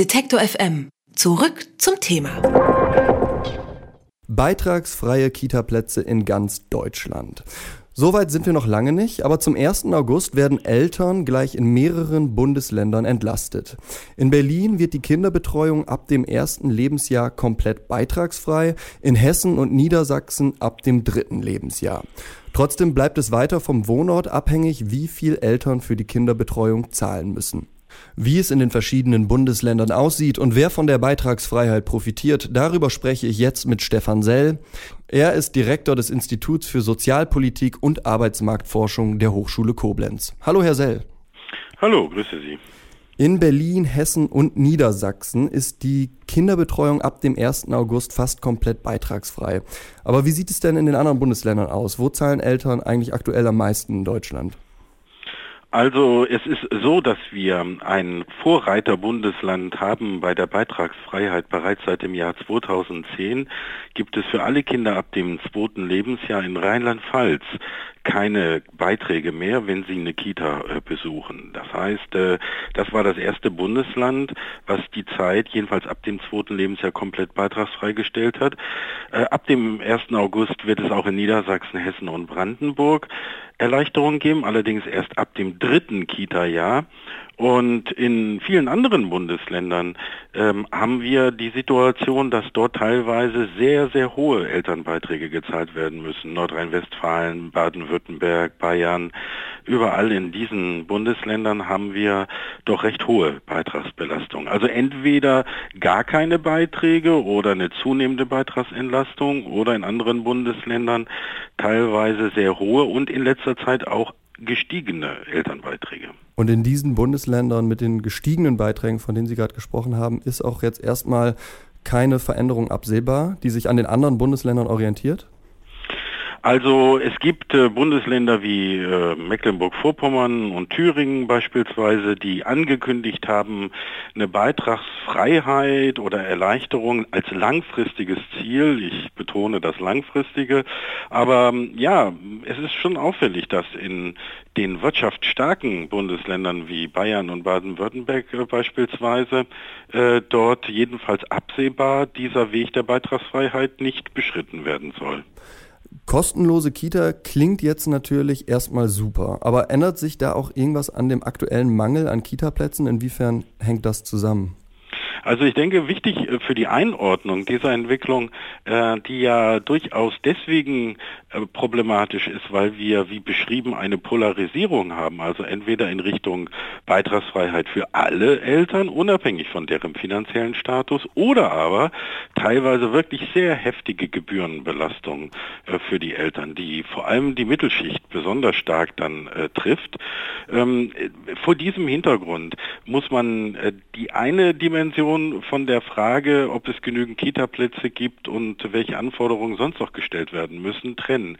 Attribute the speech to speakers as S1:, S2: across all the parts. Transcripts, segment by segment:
S1: Detektor FM. Zurück zum Thema.
S2: Beitragsfreie Kita-Plätze in ganz Deutschland. Soweit sind wir noch lange nicht, aber zum 1. August werden Eltern gleich in mehreren Bundesländern entlastet. In Berlin wird die Kinderbetreuung ab dem ersten Lebensjahr komplett beitragsfrei, in Hessen und Niedersachsen ab dem dritten Lebensjahr. Trotzdem bleibt es weiter vom Wohnort abhängig, wie viel Eltern für die Kinderbetreuung zahlen müssen. Wie es in den verschiedenen Bundesländern aussieht und wer von der Beitragsfreiheit profitiert, darüber spreche ich jetzt mit Stefan Sell. Er ist Direktor des Instituts für Sozialpolitik und Arbeitsmarktforschung der Hochschule Koblenz. Hallo, Herr Sell.
S3: Hallo, grüße Sie.
S2: In Berlin, Hessen und Niedersachsen ist die Kinderbetreuung ab dem 1. August fast komplett beitragsfrei. Aber wie sieht es denn in den anderen Bundesländern aus? Wo zahlen Eltern eigentlich aktuell am meisten in Deutschland?
S3: Also es ist so, dass wir ein Vorreiterbundesland haben bei der Beitragsfreiheit. Bereits seit dem Jahr 2010 gibt es für alle Kinder ab dem zweiten Lebensjahr in Rheinland-Pfalz keine Beiträge mehr, wenn sie eine Kita äh, besuchen. Das heißt, äh, das war das erste Bundesland, was die Zeit jedenfalls ab dem zweiten Lebensjahr komplett beitragsfrei gestellt hat. Äh, ab dem 1. August wird es auch in Niedersachsen, Hessen und Brandenburg Erleichterungen geben, allerdings erst ab dem dritten Kita-Jahr. Und in vielen anderen Bundesländern ähm, haben wir die Situation, dass dort teilweise sehr, sehr hohe Elternbeiträge gezahlt werden müssen. Nordrhein-Westfalen, Baden-Württemberg, Bayern, überall in diesen Bundesländern haben wir doch recht hohe Beitragsbelastung. Also entweder gar keine Beiträge oder eine zunehmende Beitragsentlastung oder in anderen Bundesländern teilweise sehr hohe und in letzter Zeit auch gestiegene Elternbeiträge.
S2: Und in diesen Bundesländern mit den gestiegenen Beiträgen, von denen Sie gerade gesprochen haben, ist auch jetzt erstmal keine Veränderung absehbar, die sich an den anderen Bundesländern orientiert?
S3: Also es gibt äh, Bundesländer wie äh, Mecklenburg-Vorpommern und Thüringen beispielsweise, die angekündigt haben, eine Beitragsfreiheit oder Erleichterung als langfristiges Ziel. Ich betone das langfristige. Aber ja, es ist schon auffällig, dass in den wirtschaftsstarken Bundesländern wie Bayern und Baden-Württemberg äh, beispielsweise äh, dort jedenfalls absehbar dieser Weg der Beitragsfreiheit nicht beschritten werden soll.
S2: Kostenlose Kita klingt jetzt natürlich erstmal super, aber ändert sich da auch irgendwas an dem aktuellen Mangel an Kitaplätzen? Inwiefern hängt das zusammen?
S3: Also ich denke, wichtig äh, für die Einordnung dieser Entwicklung, äh, die ja durchaus deswegen äh, problematisch ist, weil wir, wie beschrieben, eine Polarisierung haben, also entweder in Richtung Beitragsfreiheit für alle Eltern, unabhängig von deren finanziellen Status, oder aber teilweise wirklich sehr heftige Gebührenbelastungen für die Eltern, die vor allem die Mittelschicht besonders stark dann trifft. Ähm, vor diesem Hintergrund muss man die eine Dimension Diskussion von der Frage, ob es genügend Kita-Plätze gibt und welche Anforderungen sonst noch gestellt werden müssen, trennen.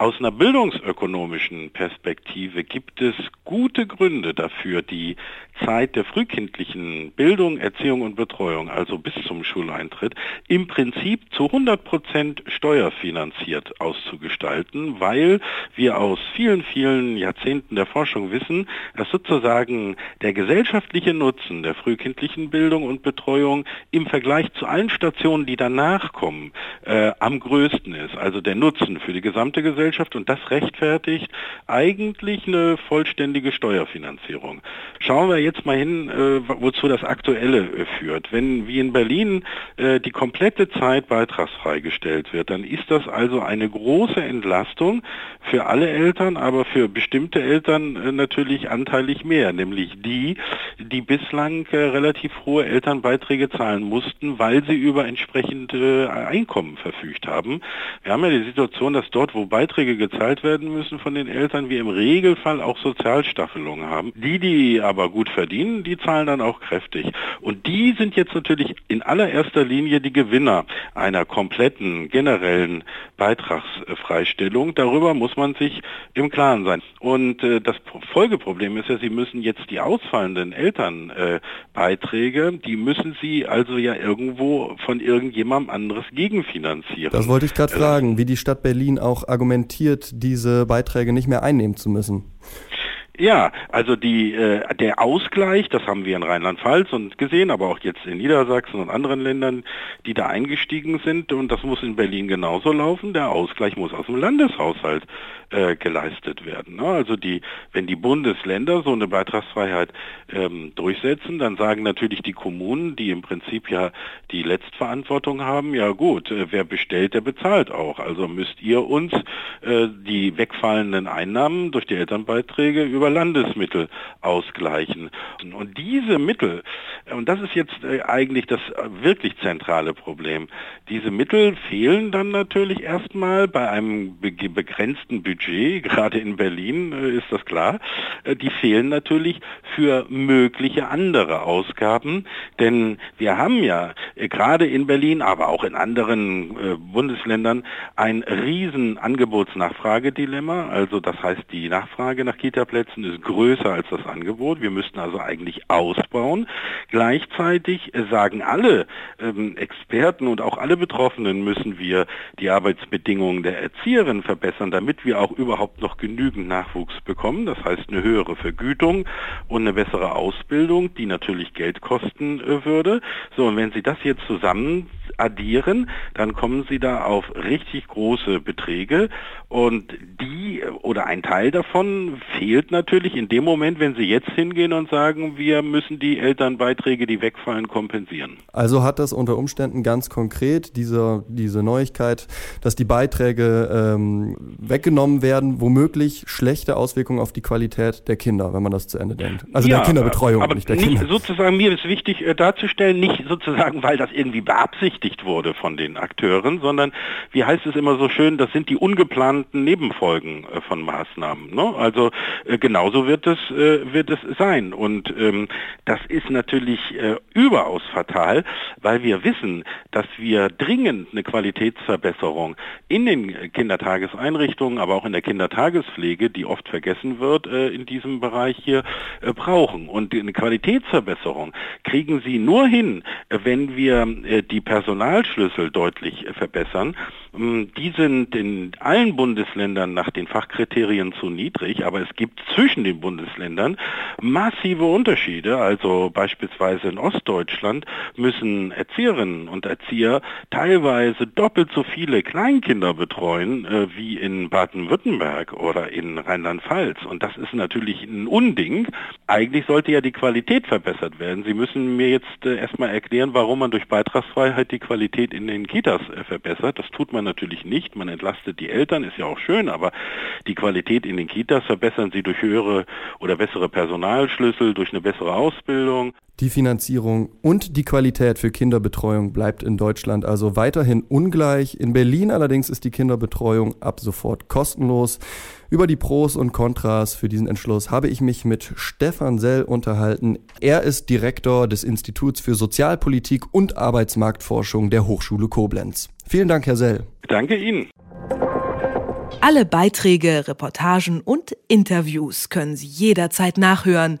S3: Aus einer bildungsökonomischen Perspektive gibt es gute Gründe dafür, die Zeit der frühkindlichen Bildung, Erziehung und Betreuung, also bis zum Schuleintritt, im Prinzip zu 100 Prozent steuerfinanziert auszugestalten, weil wir aus vielen, vielen Jahrzehnten der Forschung wissen, dass sozusagen der gesellschaftliche Nutzen der frühkindlichen Bildung und Betreuung im Vergleich zu allen Stationen, die danach kommen, äh, am größten ist. Also der Nutzen für die gesamte Gesellschaft Gesellschaft und das rechtfertigt eigentlich eine vollständige Steuerfinanzierung. Schauen wir jetzt mal hin, äh, wozu das Aktuelle äh, führt. Wenn wie in Berlin äh, die komplette Zeit beitragsfrei gestellt wird, dann ist das also eine große Entlastung für alle Eltern, aber für bestimmte Eltern natürlich anteilig mehr, nämlich die, die bislang relativ hohe Elternbeiträge zahlen mussten, weil sie über entsprechende Einkommen verfügt haben. Wir haben ja die Situation, dass dort, wo Beiträge Beiträge gezahlt werden müssen von den Eltern, wir im Regelfall auch Sozialstaffelungen haben. Die, die aber gut verdienen, die zahlen dann auch kräftig. Und die sind jetzt natürlich in allererster Linie die Gewinner einer kompletten generellen Beitragsfreistellung. Darüber muss man sich im Klaren sein. Und äh, das Folgeproblem ist ja, Sie müssen jetzt die ausfallenden Elternbeiträge, äh, die müssen Sie also ja irgendwo von irgendjemandem anderes gegenfinanzieren.
S2: Das wollte ich gerade äh, fragen, wie die Stadt Berlin auch argumentiert argumentiert, diese Beiträge nicht mehr einnehmen zu müssen?
S3: Ja, also die, äh, der Ausgleich, das haben wir in Rheinland-Pfalz und gesehen, aber auch jetzt in Niedersachsen und anderen Ländern, die da eingestiegen sind und das muss in Berlin genauso laufen. Der Ausgleich muss aus dem Landeshaushalt äh, geleistet werden. Ne? Also die, wenn die Bundesländer so eine Beitragsfreiheit ähm, durchsetzen, dann sagen natürlich die Kommunen, die im Prinzip ja die Letztverantwortung haben, ja gut, äh, wer bestellt, der bezahlt auch. Also müsst ihr uns äh, die wegfallenden Einnahmen durch die Elternbeiträge über über Landesmittel ausgleichen. Und diese Mittel, und das ist jetzt äh, eigentlich das äh, wirklich zentrale Problem, diese Mittel fehlen dann natürlich erstmal bei einem begrenzten Budget, gerade in Berlin äh, ist das klar, die fehlen natürlich für mögliche andere Ausgaben, denn wir haben ja gerade in Berlin, aber auch in anderen Bundesländern ein riesen Angebotsnachfragedilemma, also das heißt die Nachfrage nach Kitaplätzen Nutzen ist größer als das Angebot. Wir müssten also eigentlich ausbauen. Gleichzeitig sagen alle ähm, Experten und auch alle Betroffenen müssen wir die Arbeitsbedingungen der Erzieherinnen verbessern, damit wir auch überhaupt noch genügend Nachwuchs bekommen. Das heißt eine höhere Vergütung und eine bessere Ausbildung, die natürlich Geld kosten äh, würde. So, und wenn Sie das jetzt zusammen addieren, dann kommen Sie da auf richtig große Beträge und die oder ein Teil davon fehlt natürlich in dem Moment, wenn Sie jetzt hingehen und sagen, wir müssen die Elternbeiträge, die wegfallen, kompensieren.
S2: Also hat das unter Umständen ganz konkret diese, diese Neuigkeit, dass die Beiträge ähm, weggenommen werden, womöglich schlechte Auswirkungen auf die Qualität der Kinder, wenn man das zu Ende denkt. Also ja, der Kinderbetreuung,
S3: aber nicht der nicht, Kinder. Sozusagen mir ist wichtig äh, darzustellen, nicht sozusagen, weil das irgendwie beabsichtigt wurde von den Akteuren, sondern wie heißt es immer so schön, das sind die ungeplanten Nebenfolgen äh, von Maßnahmen. Ne? Also äh, genauso wird es, äh, wird es sein. Und ähm, das ist natürlich äh, überaus fatal, weil wir wissen, dass wir dringend eine Qualitätsverbesserung in den Kindertageseinrichtungen, aber auch in der Kindertagespflege, die oft vergessen wird äh, in diesem Bereich hier, äh, brauchen. Und eine Qualitätsverbesserung kriegen Sie nur hin, äh, wenn wir die Personalschlüssel deutlich verbessern. Ähm, die sind in allen Bundesländern nach den Fachkriterien zu niedrig, aber es gibt zwischen den Bundesländern massive Unterschiede. Also beispielsweise in Ostdeutschland müssen Erzieherinnen und Erzieher teilweise doppelt so viele Kleinkinder betreuen äh, wie in Baden-Württemberg oder in Rheinland-Pfalz. Und das ist natürlich ein Unding. Eigentlich sollte ja die Qualität verbessert werden. Sie müssen mir jetzt äh, erstmal erklären, warum man durch Beitragsfreiheit die Qualität in den Kitas äh, verbessert. Das tut man natürlich nicht. Man entlastet die Eltern, ist ja auch schön, aber die Qualität in den Kitas verbessern sie durch höhere oder bessere Personalschlüssel, durch eine bessere Ausbildung.
S2: Die Finanzierung und die Qualität für Kinderbetreuung bleibt in Deutschland also weiterhin ungleich. In Berlin allerdings ist die Kinderbetreuung ab sofort kostenlos. Über die Pros und Kontras für diesen Entschluss habe ich mich mit Stefan Sell unterhalten. Er ist Direktor des Instituts für Sozialpolitik und Arbeitsmarktforschung der Hochschule Koblenz. Vielen Dank, Herr Sell.
S3: Danke Ihnen.
S1: Alle Beiträge, Reportagen und Interviews können Sie jederzeit nachhören